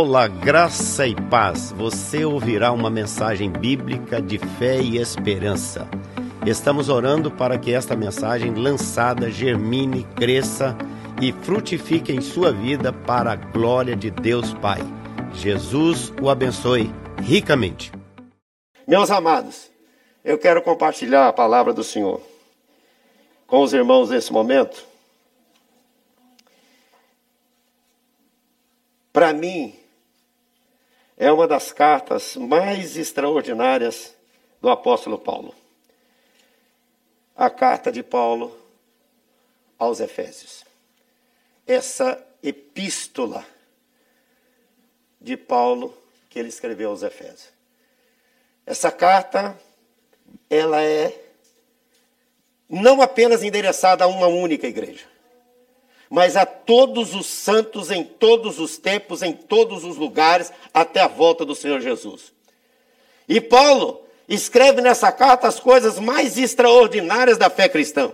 Olá, graça e paz. Você ouvirá uma mensagem bíblica de fé e esperança. Estamos orando para que esta mensagem lançada germine, cresça e frutifique em sua vida para a glória de Deus Pai. Jesus o abençoe ricamente. Meus amados, eu quero compartilhar a palavra do Senhor com os irmãos nesse momento. Para mim, é uma das cartas mais extraordinárias do apóstolo Paulo. A carta de Paulo aos Efésios. Essa epístola de Paulo que ele escreveu aos Efésios. Essa carta, ela é não apenas endereçada a uma única igreja mas a todos os santos em todos os tempos, em todos os lugares, até a volta do Senhor Jesus. E Paulo escreve nessa carta as coisas mais extraordinárias da fé cristã.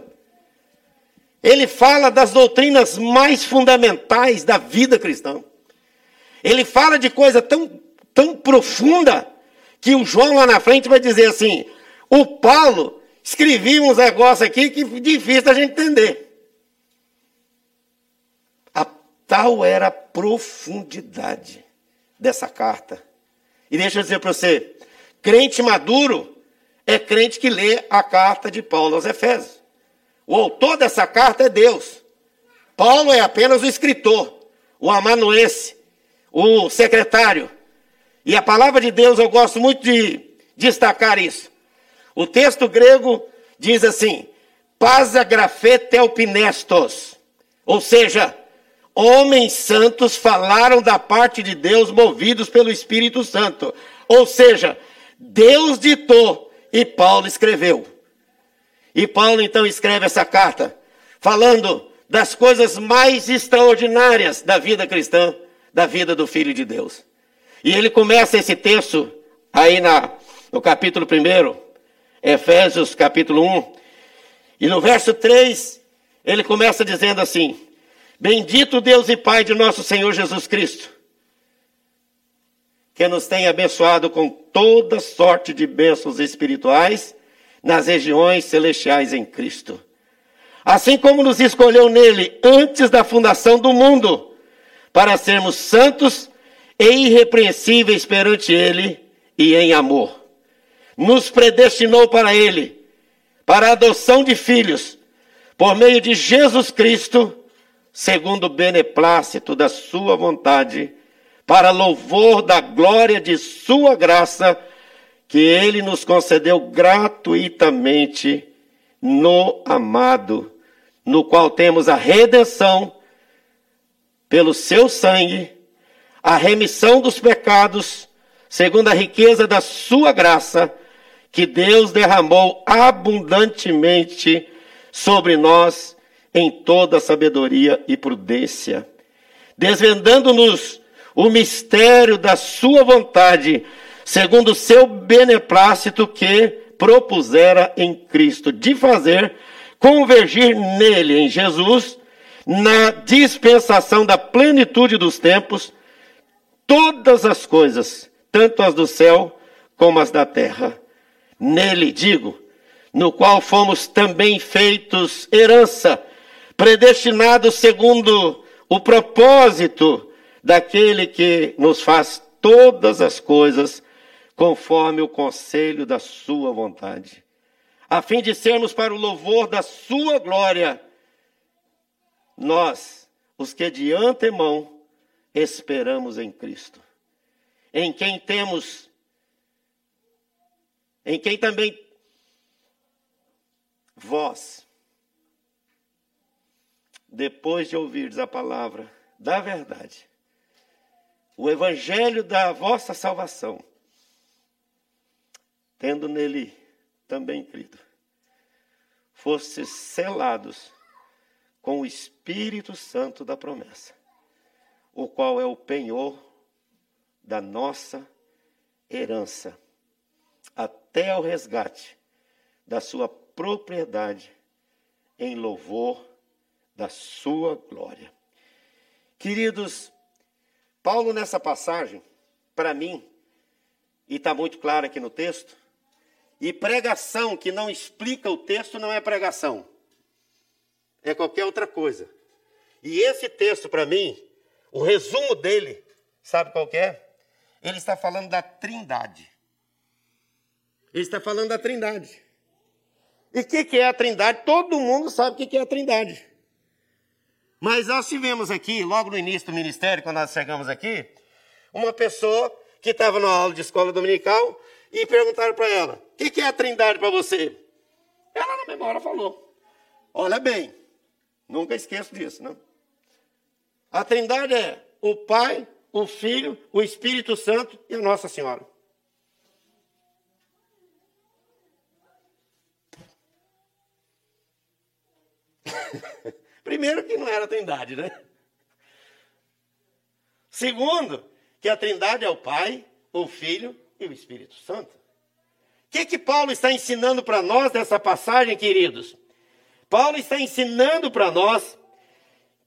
Ele fala das doutrinas mais fundamentais da vida cristã. Ele fala de coisa tão, tão profunda que o João lá na frente vai dizer assim: o Paulo escrevia uns negócios aqui que é difícil da gente entender. Tal era a profundidade dessa carta. E deixa eu dizer para você: crente maduro é crente que lê a carta de Paulo aos Efésios. O autor dessa carta é Deus. Paulo é apenas o escritor, o amanuense, o secretário. E a palavra de Deus, eu gosto muito de destacar isso. O texto grego diz assim: Pasa ou seja, homens santos falaram da parte de Deus movidos pelo Espírito Santo. Ou seja, Deus ditou e Paulo escreveu. E Paulo então escreve essa carta, falando das coisas mais extraordinárias da vida cristã, da vida do Filho de Deus. E ele começa esse texto aí na, no capítulo 1, Efésios capítulo 1, e no verso 3, ele começa dizendo assim: Bendito Deus e Pai de nosso Senhor Jesus Cristo, que nos tem abençoado com toda sorte de bênçãos espirituais nas regiões celestiais em Cristo. Assim como nos escolheu nele antes da fundação do mundo, para sermos santos e irrepreensíveis perante ele e em amor. Nos predestinou para ele, para a adoção de filhos, por meio de Jesus Cristo segundo o beneplácito da sua vontade, para louvor da glória de sua graça, que ele nos concedeu gratuitamente no amado, no qual temos a redenção pelo seu sangue, a remissão dos pecados, segundo a riqueza da sua graça, que Deus derramou abundantemente sobre nós em toda sabedoria e prudência, desvendando-nos o mistério da sua vontade, segundo o seu beneplácito que propusera em Cristo, de fazer convergir nele, em Jesus, na dispensação da plenitude dos tempos, todas as coisas, tanto as do céu como as da terra. Nele, digo, no qual fomos também feitos herança predestinados segundo o propósito daquele que nos faz todas as coisas conforme o conselho da sua vontade, a fim de sermos para o louvor da sua glória, nós, os que de antemão esperamos em Cristo, em quem temos, em quem também vós, depois de ouvirdes a palavra da verdade, o evangelho da vossa salvação, tendo nele também crido, fostes selados com o Espírito Santo da promessa, o qual é o penhor da nossa herança, até ao resgate da sua propriedade, em louvor da sua glória. Queridos, Paulo, nessa passagem, para mim, e está muito claro aqui no texto, e pregação que não explica o texto não é pregação, é qualquer outra coisa. E esse texto, para mim, o resumo dele, sabe qual é? Ele está falando da trindade. Ele está falando da trindade. E o que, que é a trindade? Todo mundo sabe o que, que é a trindade. Mas nós tivemos aqui, logo no início do ministério, quando nós chegamos aqui, uma pessoa que estava na aula de escola dominical e perguntaram para ela: o que, que é a trindade para você? Ela, na memória, falou: olha bem, nunca esqueço disso, não? A trindade é o Pai, o Filho, o Espírito Santo e a Nossa Senhora. Primeiro que não era a trindade, né? Segundo, que a trindade é o Pai, o Filho e o Espírito Santo. O que, que Paulo está ensinando para nós nessa passagem, queridos? Paulo está ensinando para nós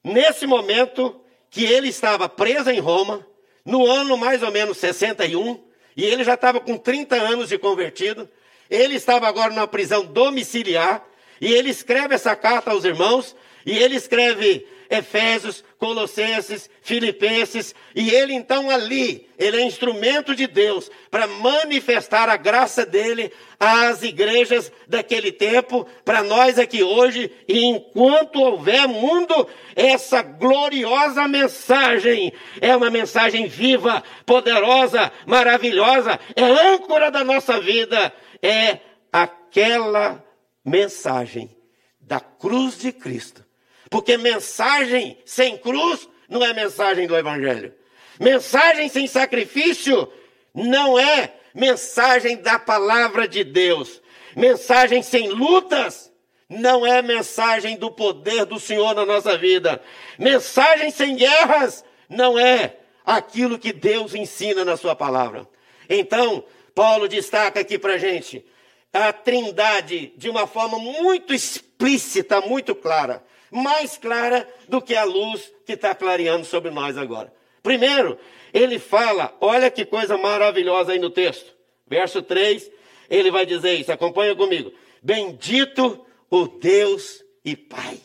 nesse momento que ele estava preso em Roma, no ano mais ou menos 61, e ele já estava com 30 anos de convertido, ele estava agora numa prisão domiciliar, e ele escreve essa carta aos irmãos, e ele escreve Efésios, Colossenses, Filipenses, e ele então ali, ele é instrumento de Deus para manifestar a graça dele às igrejas daquele tempo, para nós aqui hoje, e enquanto houver mundo, essa gloriosa mensagem é uma mensagem viva, poderosa, maravilhosa, é âncora da nossa vida, é aquela mensagem da cruz de Cristo porque mensagem sem cruz não é mensagem do Evangelho. Mensagem sem sacrifício não é mensagem da palavra de Deus. Mensagem sem lutas não é mensagem do poder do Senhor na nossa vida. Mensagem sem guerras não é aquilo que Deus ensina na Sua palavra. Então, Paulo destaca aqui para gente a trindade de uma forma muito explícita, muito clara mais clara do que a luz que está clareando sobre nós agora. Primeiro, ele fala, olha que coisa maravilhosa aí no texto. Verso 3, ele vai dizer isso, acompanha comigo. Bendito o Deus e Pai.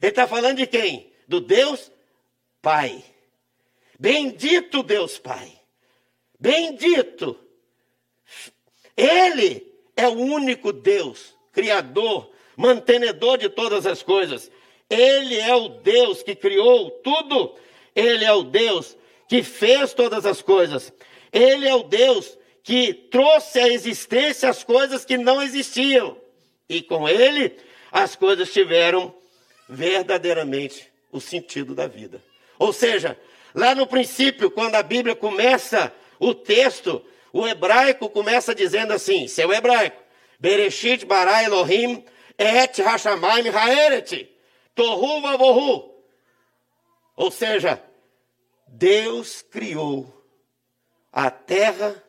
Ele está falando de quem? Do Deus Pai. Bendito Deus Pai. Bendito. Ele é o único Deus, Criador, mantenedor de todas as coisas. Ele é o Deus que criou tudo. Ele é o Deus que fez todas as coisas. Ele é o Deus que trouxe à existência as coisas que não existiam. E com ele, as coisas tiveram verdadeiramente o sentido da vida. Ou seja, lá no princípio, quando a Bíblia começa o texto, o hebraico começa dizendo assim: seu hebraico, Bereshit bara Elohim Et Hashamayim Haeret. Tohu Vavohu. Ou seja, Deus criou a terra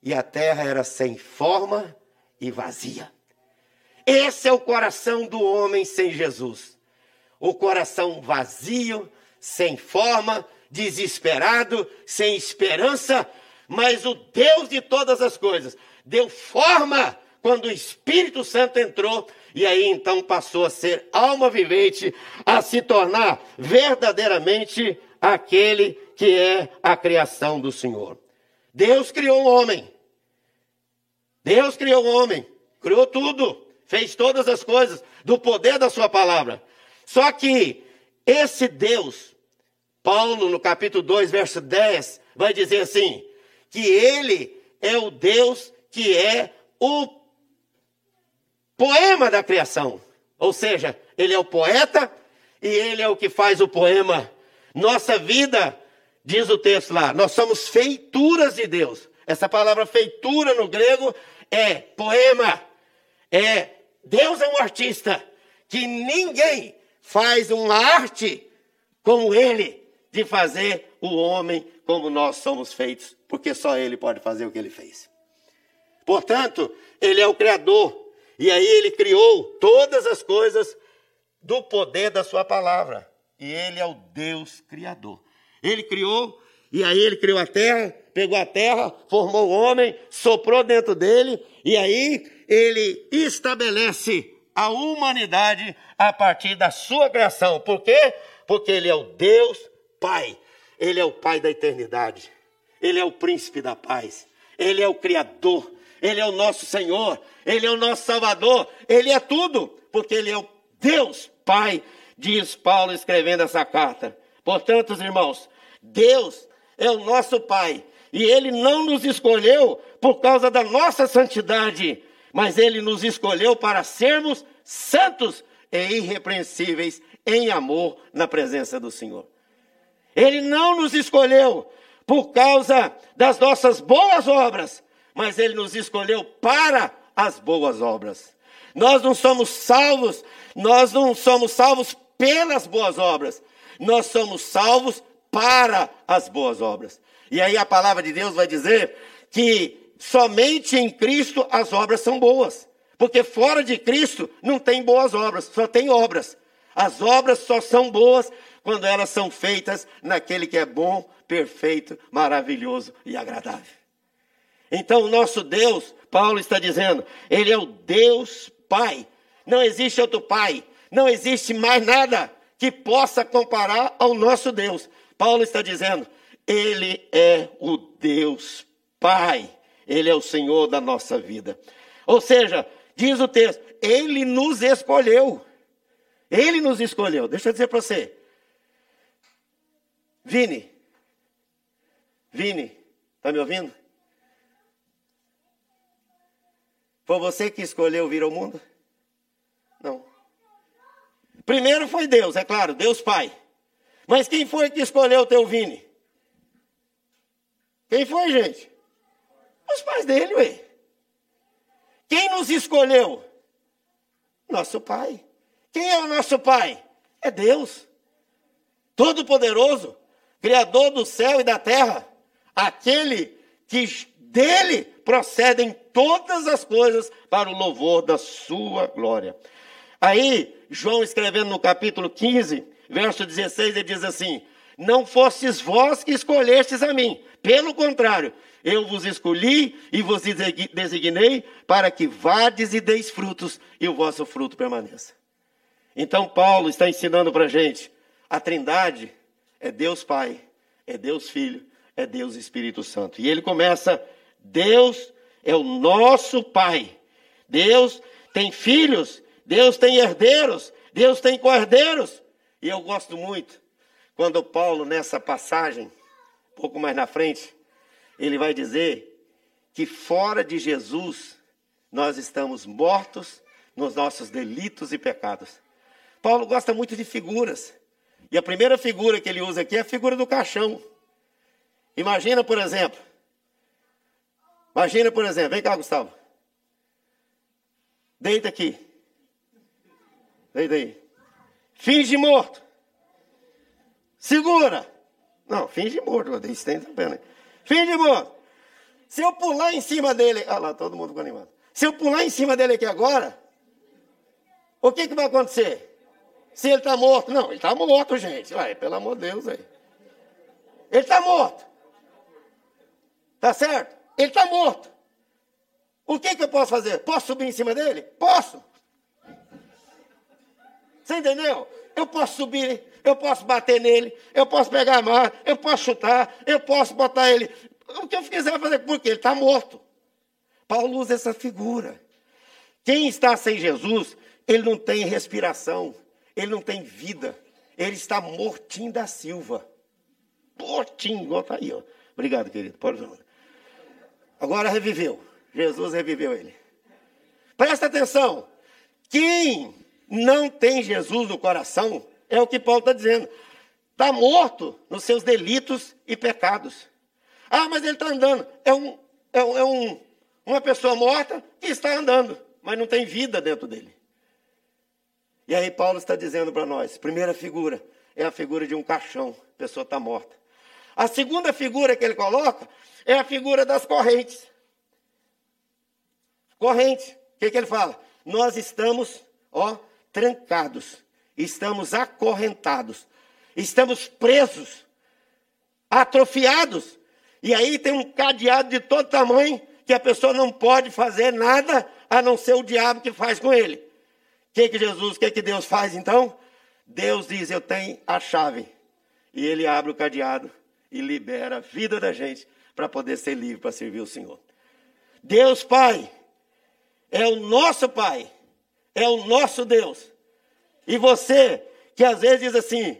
e a terra era sem forma e vazia. Esse é o coração do homem sem Jesus. O coração vazio, sem forma, desesperado, sem esperança, mas o Deus de todas as coisas deu forma quando o Espírito Santo entrou e aí então passou a ser alma vivente, a se tornar verdadeiramente aquele que é a criação do Senhor. Deus criou o homem. Deus criou o homem, criou tudo, fez todas as coisas do poder da sua palavra. Só que esse Deus, Paulo no capítulo 2, verso 10, vai dizer assim: que ele é o Deus que é o poema da criação. Ou seja, ele é o poeta e ele é o que faz o poema. Nossa vida, diz o texto lá, nós somos feituras de Deus. Essa palavra feitura no grego é poema. É Deus é um artista que ninguém faz uma arte como ele de fazer o homem como nós somos feitos, porque só ele pode fazer o que ele fez. Portanto, ele é o criador e aí ele criou todas as coisas do poder da sua palavra. E ele é o Deus criador. Ele criou, e aí ele criou a terra, pegou a terra, formou o homem, soprou dentro dele, e aí ele estabelece a humanidade a partir da sua criação. Por quê? Porque ele é o Deus Pai. Ele é o Pai da eternidade. Ele é o príncipe da paz. Ele é o Criador. Ele é o nosso Senhor. Ele é o nosso Salvador. Ele é tudo, porque Ele é o Deus Pai, diz Paulo escrevendo essa carta. Portanto, irmãos, Deus é o nosso Pai. E Ele não nos escolheu por causa da nossa santidade, mas Ele nos escolheu para sermos santos e irrepreensíveis em amor na presença do Senhor. Ele não nos escolheu por causa das nossas boas obras, mas Ele nos escolheu para as boas obras. Nós não somos salvos, nós não somos salvos pelas boas obras, nós somos salvos para as boas obras. E aí a palavra de Deus vai dizer que somente em Cristo as obras são boas. Porque fora de Cristo não tem boas obras, só tem obras. As obras só são boas quando elas são feitas naquele que é bom, perfeito, maravilhoso e agradável. Então, o nosso Deus, Paulo está dizendo, ele é o Deus Pai. Não existe outro Pai, não existe mais nada que possa comparar ao nosso Deus. Paulo está dizendo, ele é o Deus Pai, ele é o Senhor da nossa vida. Ou seja, diz o texto, ele nos escolheu. Ele nos escolheu. Deixa eu dizer para você. Vini. Vini, está me ouvindo? Foi você que escolheu vir ao mundo? Não. Primeiro foi Deus, é claro, Deus Pai. Mas quem foi que escolheu o teu Vini? Quem foi, gente? Os pais dele, ué. Quem nos escolheu? Nosso Pai. Quem é o nosso Pai? É Deus. Todo-Poderoso, Criador do céu e da terra. Aquele que dele procedem todas as coisas para o louvor da sua glória. Aí, João escrevendo no capítulo 15, verso 16, ele diz assim: Não fostes vós que escolhestes a mim, pelo contrário, eu vos escolhi e vos designei para que vades e deis frutos e o vosso fruto permaneça. Então, Paulo está ensinando para a gente: a Trindade é Deus Pai, é Deus Filho, é Deus Espírito Santo. E ele começa: Deus é o nosso Pai. Deus tem filhos, Deus tem herdeiros, Deus tem cordeiros. E eu gosto muito quando Paulo, nessa passagem, um pouco mais na frente, ele vai dizer que fora de Jesus nós estamos mortos nos nossos delitos e pecados. Paulo gosta muito de figuras. E a primeira figura que ele usa aqui é a figura do caixão. Imagina, por exemplo. Imagina, por exemplo. Vem cá, Gustavo. Deita aqui. Deita aí. Finge morto. Segura. Não, finge morto. Isso tem também. Finge morto. Se eu pular em cima dele. Olha lá, todo mundo ficou animado. Se eu pular em cima dele aqui agora, o que, que vai acontecer? Se ele está morto. Não, ele está morto, gente. Ué, pelo amor de Deus aí. Ele está morto. Tá certo? Ele está morto. O que, que eu posso fazer? Posso subir em cima dele? Posso. Você entendeu? Eu posso subir, eu posso bater nele, eu posso pegar a mão, eu posso chutar, eu posso botar ele. O que eu quiser fazer, porque ele está morto. Paulo usa essa figura. Quem está sem Jesus, ele não tem respiração. Ele não tem vida. Ele está mortinho da Silva. Mortinho, igual está aí, ó. Obrigado, querido. Pode Agora reviveu. Jesus reviveu ele. Presta atenção. Quem não tem Jesus no coração, é o que Paulo está dizendo. Está morto nos seus delitos e pecados. Ah, mas ele está andando. É, um, é, um, é um, uma pessoa morta que está andando, mas não tem vida dentro dele. E aí Paulo está dizendo para nós, primeira figura é a figura de um caixão, a pessoa está morta. A segunda figura que ele coloca é a figura das correntes. Corrente, o que, que ele fala? Nós estamos, ó, trancados, estamos acorrentados, estamos presos. atrofiados. E aí tem um cadeado de todo tamanho que a pessoa não pode fazer nada a não ser o diabo que faz com ele. O que, que Jesus, o que, que Deus faz então? Deus diz: Eu tenho a chave. E ele abre o cadeado e libera a vida da gente para poder ser livre para servir o Senhor. Deus Pai é o nosso Pai, é o nosso Deus. E você que às vezes diz assim,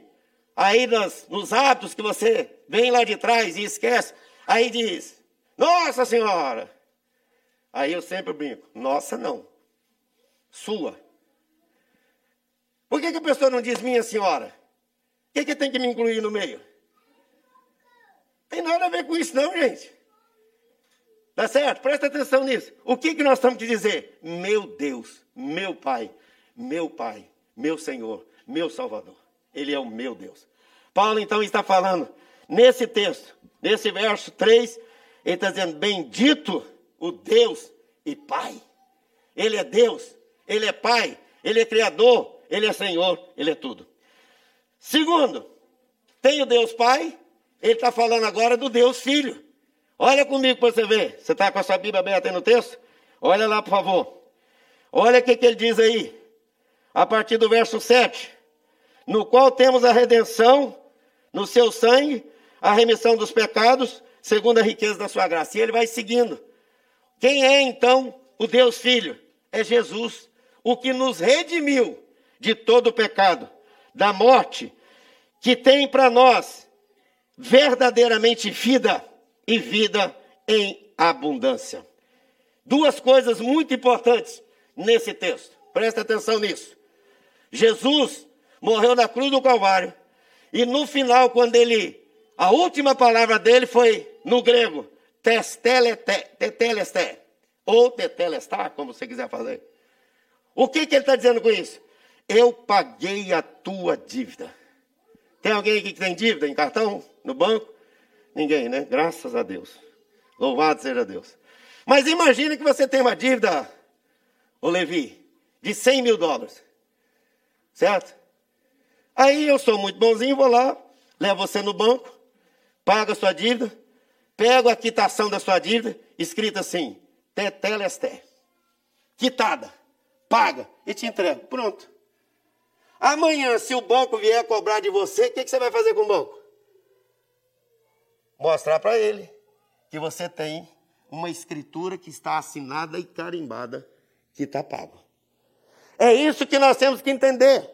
aí nos, nos hábitos que você vem lá de trás e esquece, aí diz, Nossa Senhora. Aí eu sempre brinco, nossa não, sua. Por que, que a pessoa não diz minha senhora? O que, que tem que me incluir no meio? Tem nada a ver com isso, não, gente. Tá certo? Presta atenção nisso. O que, que nós estamos te dizer? Meu Deus, meu Pai, meu Pai, meu Senhor, meu Salvador. Ele é o meu Deus. Paulo então está falando nesse texto, nesse verso 3, ele está dizendo: Bendito o Deus e Pai. Ele é Deus, Ele é Pai, Ele é Criador, Ele é Senhor, Ele é tudo. Segundo, tem o Deus Pai, ele está falando agora do Deus Filho. Olha comigo para você ver. Você está com a sua Bíblia aberta aí no texto? Olha lá, por favor. Olha o que, que ele diz aí. A partir do verso 7. No qual temos a redenção no seu sangue, a remissão dos pecados, segundo a riqueza da sua graça. E ele vai seguindo. Quem é então o Deus Filho? É Jesus, o que nos redimiu de todo o pecado, da morte, que tem para nós verdadeiramente vida e vida em abundância. Duas coisas muito importantes nesse texto. Presta atenção nisso. Jesus morreu na cruz do Calvário e no final, quando ele, a última palavra dele foi no grego, tetelesté, ou tetelestar, como você quiser fazer. O que, que ele está dizendo com isso? Eu paguei a tua dívida. Tem alguém aqui que tem dívida em cartão, no banco? Ninguém, né? Graças a Deus. Louvado seja Deus. Mas imagine que você tem uma dívida, ô Levi, de 100 mil dólares. Certo? Aí eu sou muito bonzinho, vou lá, levo você no banco, pago a sua dívida, pego a quitação da sua dívida, escrita assim, tetelesté. Quitada, paga e te entrego. Pronto. Amanhã, se o banco vier cobrar de você, o que, que você vai fazer com o banco? Mostrar para ele que você tem uma escritura que está assinada e carimbada que está pago. É isso que nós temos que entender.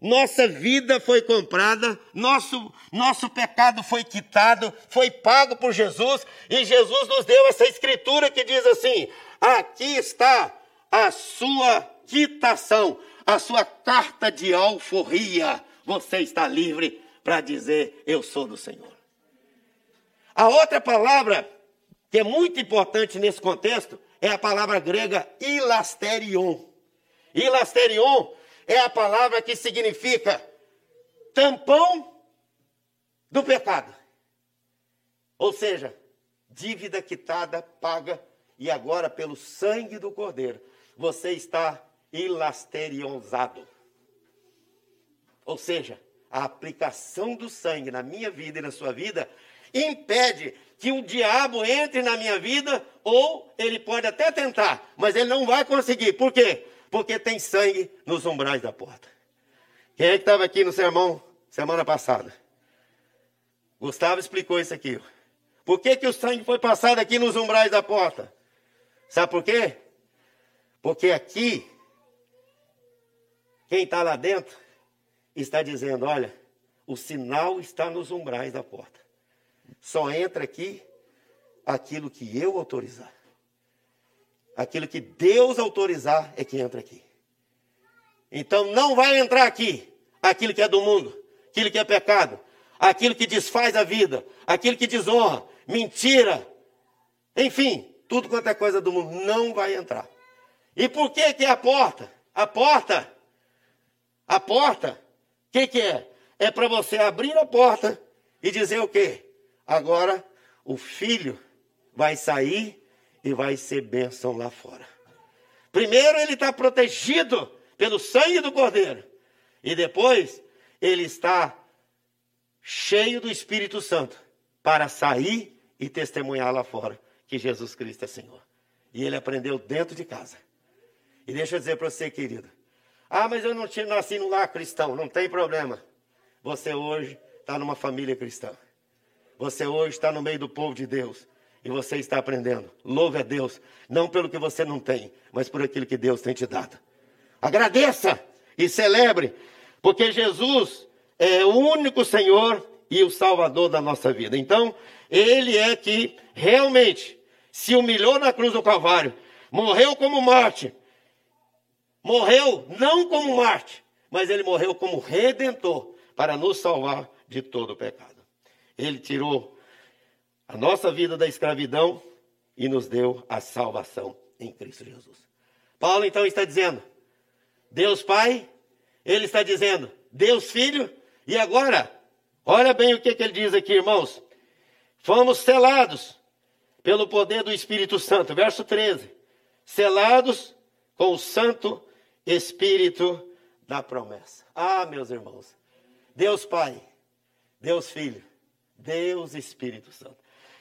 Nossa vida foi comprada, nosso, nosso pecado foi quitado, foi pago por Jesus, e Jesus nos deu essa escritura que diz assim: aqui está a sua quitação a sua carta de alforria, você está livre para dizer: Eu sou do Senhor. A outra palavra que é muito importante nesse contexto é a palavra grega ilasterion. Ilasterion é a palavra que significa tampão do pecado. Ou seja, dívida quitada, paga, e agora pelo sangue do Cordeiro, você está ilasteriosado. Ou seja, a aplicação do sangue na minha vida e na sua vida impede que o diabo entre na minha vida, ou ele pode até tentar, mas ele não vai conseguir. Por quê? Porque tem sangue nos umbrais da porta. Quem é que estava aqui no sermão semana passada? Gustavo explicou isso aqui. Por que, que o sangue foi passado aqui nos umbrais da porta? Sabe por quê? Porque aqui quem está lá dentro está dizendo: olha, o sinal está nos umbrais da porta. Só entra aqui aquilo que eu autorizar. Aquilo que Deus autorizar é que entra aqui. Então não vai entrar aqui aquilo que é do mundo, aquilo que é pecado, aquilo que desfaz a vida, aquilo que desonra, mentira, enfim, tudo quanto é coisa do mundo não vai entrar. E por que que é a porta? A porta a porta, o que, que é? É para você abrir a porta e dizer o quê? Agora o filho vai sair e vai ser bênção lá fora. Primeiro ele está protegido pelo sangue do cordeiro. E depois ele está cheio do Espírito Santo para sair e testemunhar lá fora que Jesus Cristo é Senhor. E ele aprendeu dentro de casa. E deixa eu dizer para você, querido. Ah, mas eu não tinha nasci no lar cristão. Não tem problema. Você hoje está numa família cristã. Você hoje está no meio do povo de Deus. E você está aprendendo. Louve a Deus. Não pelo que você não tem, mas por aquilo que Deus tem te dado. Agradeça e celebre. Porque Jesus é o único Senhor e o Salvador da nossa vida. Então, Ele é que realmente se humilhou na cruz do Calvário, morreu como Marte, morreu não como Marte, mas Ele morreu como Redentor para nos salvar de todo o pecado. Ele tirou a nossa vida da escravidão e nos deu a salvação em Cristo Jesus. Paulo então está dizendo: Deus Pai, ele está dizendo Deus Filho, e agora, olha bem o que, que ele diz aqui, irmãos. Fomos selados pelo poder do Espírito Santo. Verso 13. Selados com o Santo Espírito da promessa. Ah, meus irmãos. Deus Pai, Deus Filho, Deus Espírito Santo.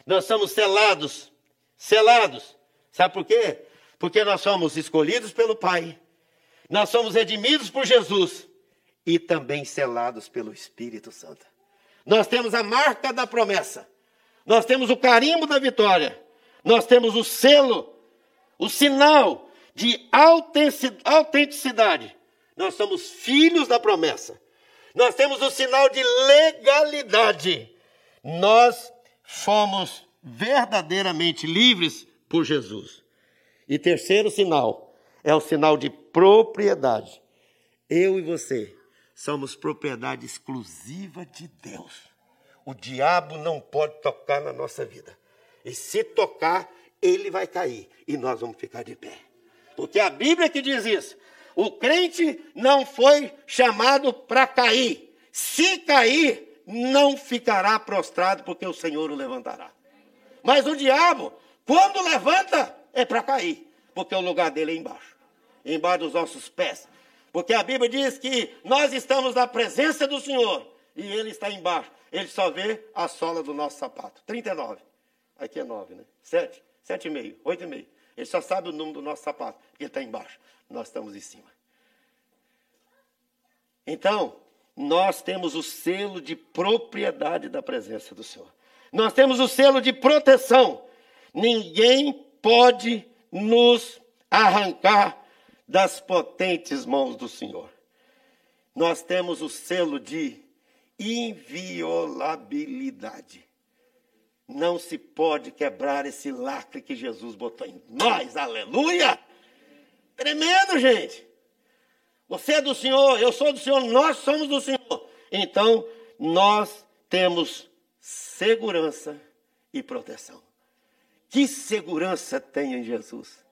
Nós somos selados, selados. Sabe por quê? Porque nós somos escolhidos pelo Pai. Nós somos redimidos por Jesus e também selados pelo Espírito Santo. Nós temos a marca da promessa. Nós temos o carimbo da vitória. Nós temos o selo, o sinal de autenticidade. Nós somos filhos da promessa. Nós temos o sinal de legalidade. Nós fomos verdadeiramente livres por Jesus. E terceiro sinal é o sinal de propriedade. Eu e você somos propriedade exclusiva de Deus. O diabo não pode tocar na nossa vida. E se tocar, ele vai cair e nós vamos ficar de pé. Porque a Bíblia que diz isso. O crente não foi chamado para cair. Se cair, não ficará prostrado, porque o Senhor o levantará. Mas o diabo, quando levanta, é para cair, porque o lugar dele é embaixo embaixo dos nossos pés. Porque a Bíblia diz que nós estamos na presença do Senhor e ele está embaixo ele só vê a sola do nosso sapato. 39. Aqui é 9, né? 7, 7,5, 8,5. Ele só sabe o número do nosso sapato, porque está embaixo. Nós estamos em cima. Então, nós temos o selo de propriedade da presença do Senhor. Nós temos o selo de proteção. Ninguém pode nos arrancar das potentes mãos do Senhor. Nós temos o selo de inviolabilidade. Não se pode quebrar esse lacre que Jesus botou em nós. Aleluia! Tremendo, gente. Você é do Senhor, eu sou do Senhor, nós somos do Senhor. Então, nós temos segurança e proteção. Que segurança tem em Jesus?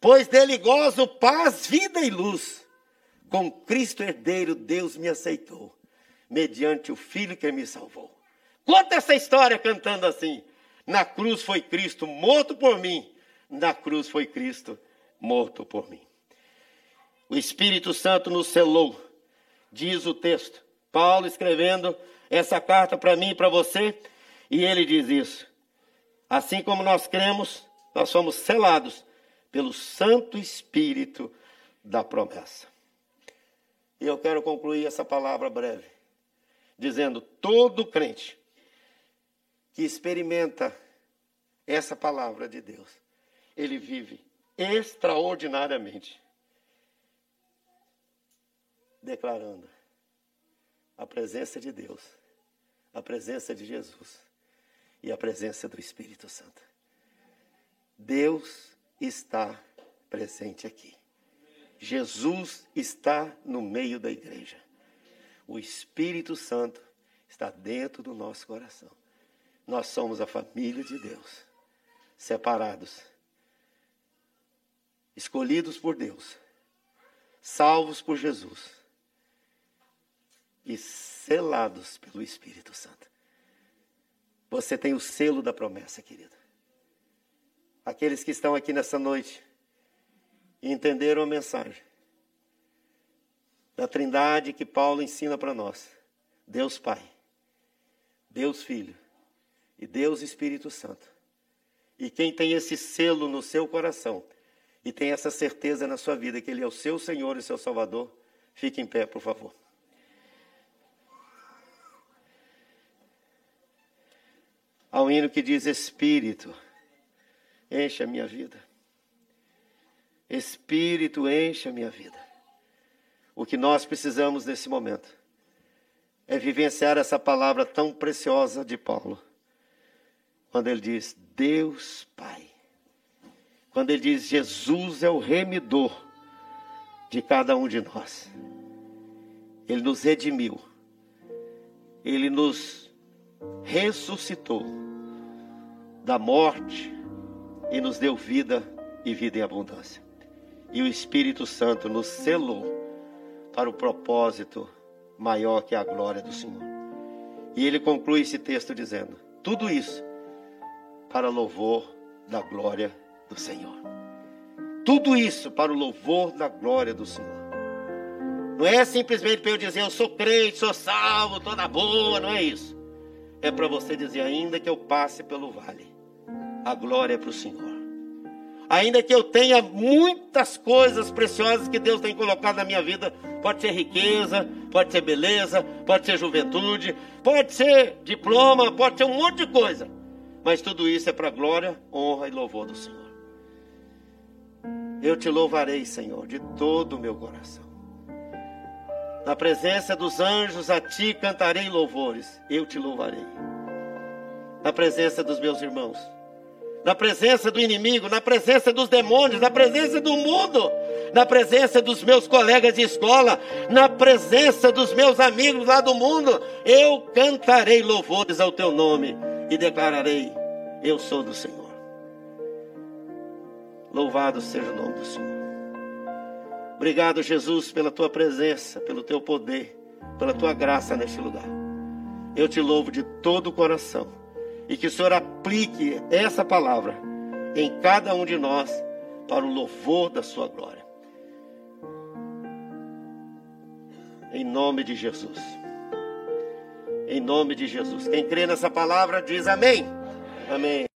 Pois dele gozo paz, vida e luz. Com Cristo herdeiro, Deus me aceitou mediante o Filho que me salvou. Conta essa história cantando assim. Na cruz foi Cristo morto por mim, na cruz foi Cristo morto por mim. O Espírito Santo nos selou, diz o texto. Paulo escrevendo essa carta para mim e para você, e ele diz isso. Assim como nós cremos, nós somos selados pelo Santo Espírito da promessa. E eu quero concluir essa palavra breve dizendo: todo crente que experimenta essa palavra de Deus, ele vive extraordinariamente, declarando a presença de Deus, a presença de Jesus e a presença do Espírito Santo. Deus está presente aqui. Jesus está no meio da igreja o Espírito Santo está dentro do nosso coração. Nós somos a família de Deus, separados, escolhidos por Deus, salvos por Jesus e selados pelo Espírito Santo. Você tem o selo da promessa, querido. Aqueles que estão aqui nessa noite e entenderam a mensagem, da trindade que Paulo ensina para nós: Deus Pai, Deus Filho e Deus Espírito Santo. E quem tem esse selo no seu coração e tem essa certeza na sua vida que Ele é o seu Senhor e seu Salvador, fique em pé, por favor. Há um hino que diz: Espírito, enche a minha vida. Espírito, enche a minha vida. O que nós precisamos nesse momento é vivenciar essa palavra tão preciosa de Paulo. Quando ele diz Deus Pai. Quando ele diz Jesus é o remidor de cada um de nós. Ele nos redimiu. Ele nos ressuscitou da morte e nos deu vida e vida em abundância. E o Espírito Santo nos selou para o propósito maior que a glória do Senhor. E ele conclui esse texto dizendo: tudo isso para louvor da glória do Senhor. Tudo isso para o louvor da glória do Senhor. Não é simplesmente para eu dizer eu sou crente, sou salvo, estou na boa, não é isso. É para você dizer, ainda que eu passe pelo vale, a glória é para o Senhor. Ainda que eu tenha muitas coisas preciosas que Deus tem colocado na minha vida, pode ser riqueza, pode ser beleza, pode ser juventude, pode ser diploma, pode ser um monte de coisa. Mas tudo isso é para glória, honra e louvor do Senhor. Eu te louvarei, Senhor, de todo o meu coração. Na presença dos anjos, a ti cantarei louvores. Eu te louvarei. Na presença dos meus irmãos na presença do inimigo, na presença dos demônios, na presença do mundo, na presença dos meus colegas de escola, na presença dos meus amigos lá do mundo, eu cantarei louvores ao teu nome e declararei: Eu sou do Senhor. Louvado seja o nome do Senhor. Obrigado, Jesus, pela tua presença, pelo teu poder, pela tua graça neste lugar. Eu te louvo de todo o coração e que o Senhor aplique essa palavra em cada um de nós para o louvor da sua glória. Em nome de Jesus. Em nome de Jesus. Quem crê nessa palavra diz amém. Amém.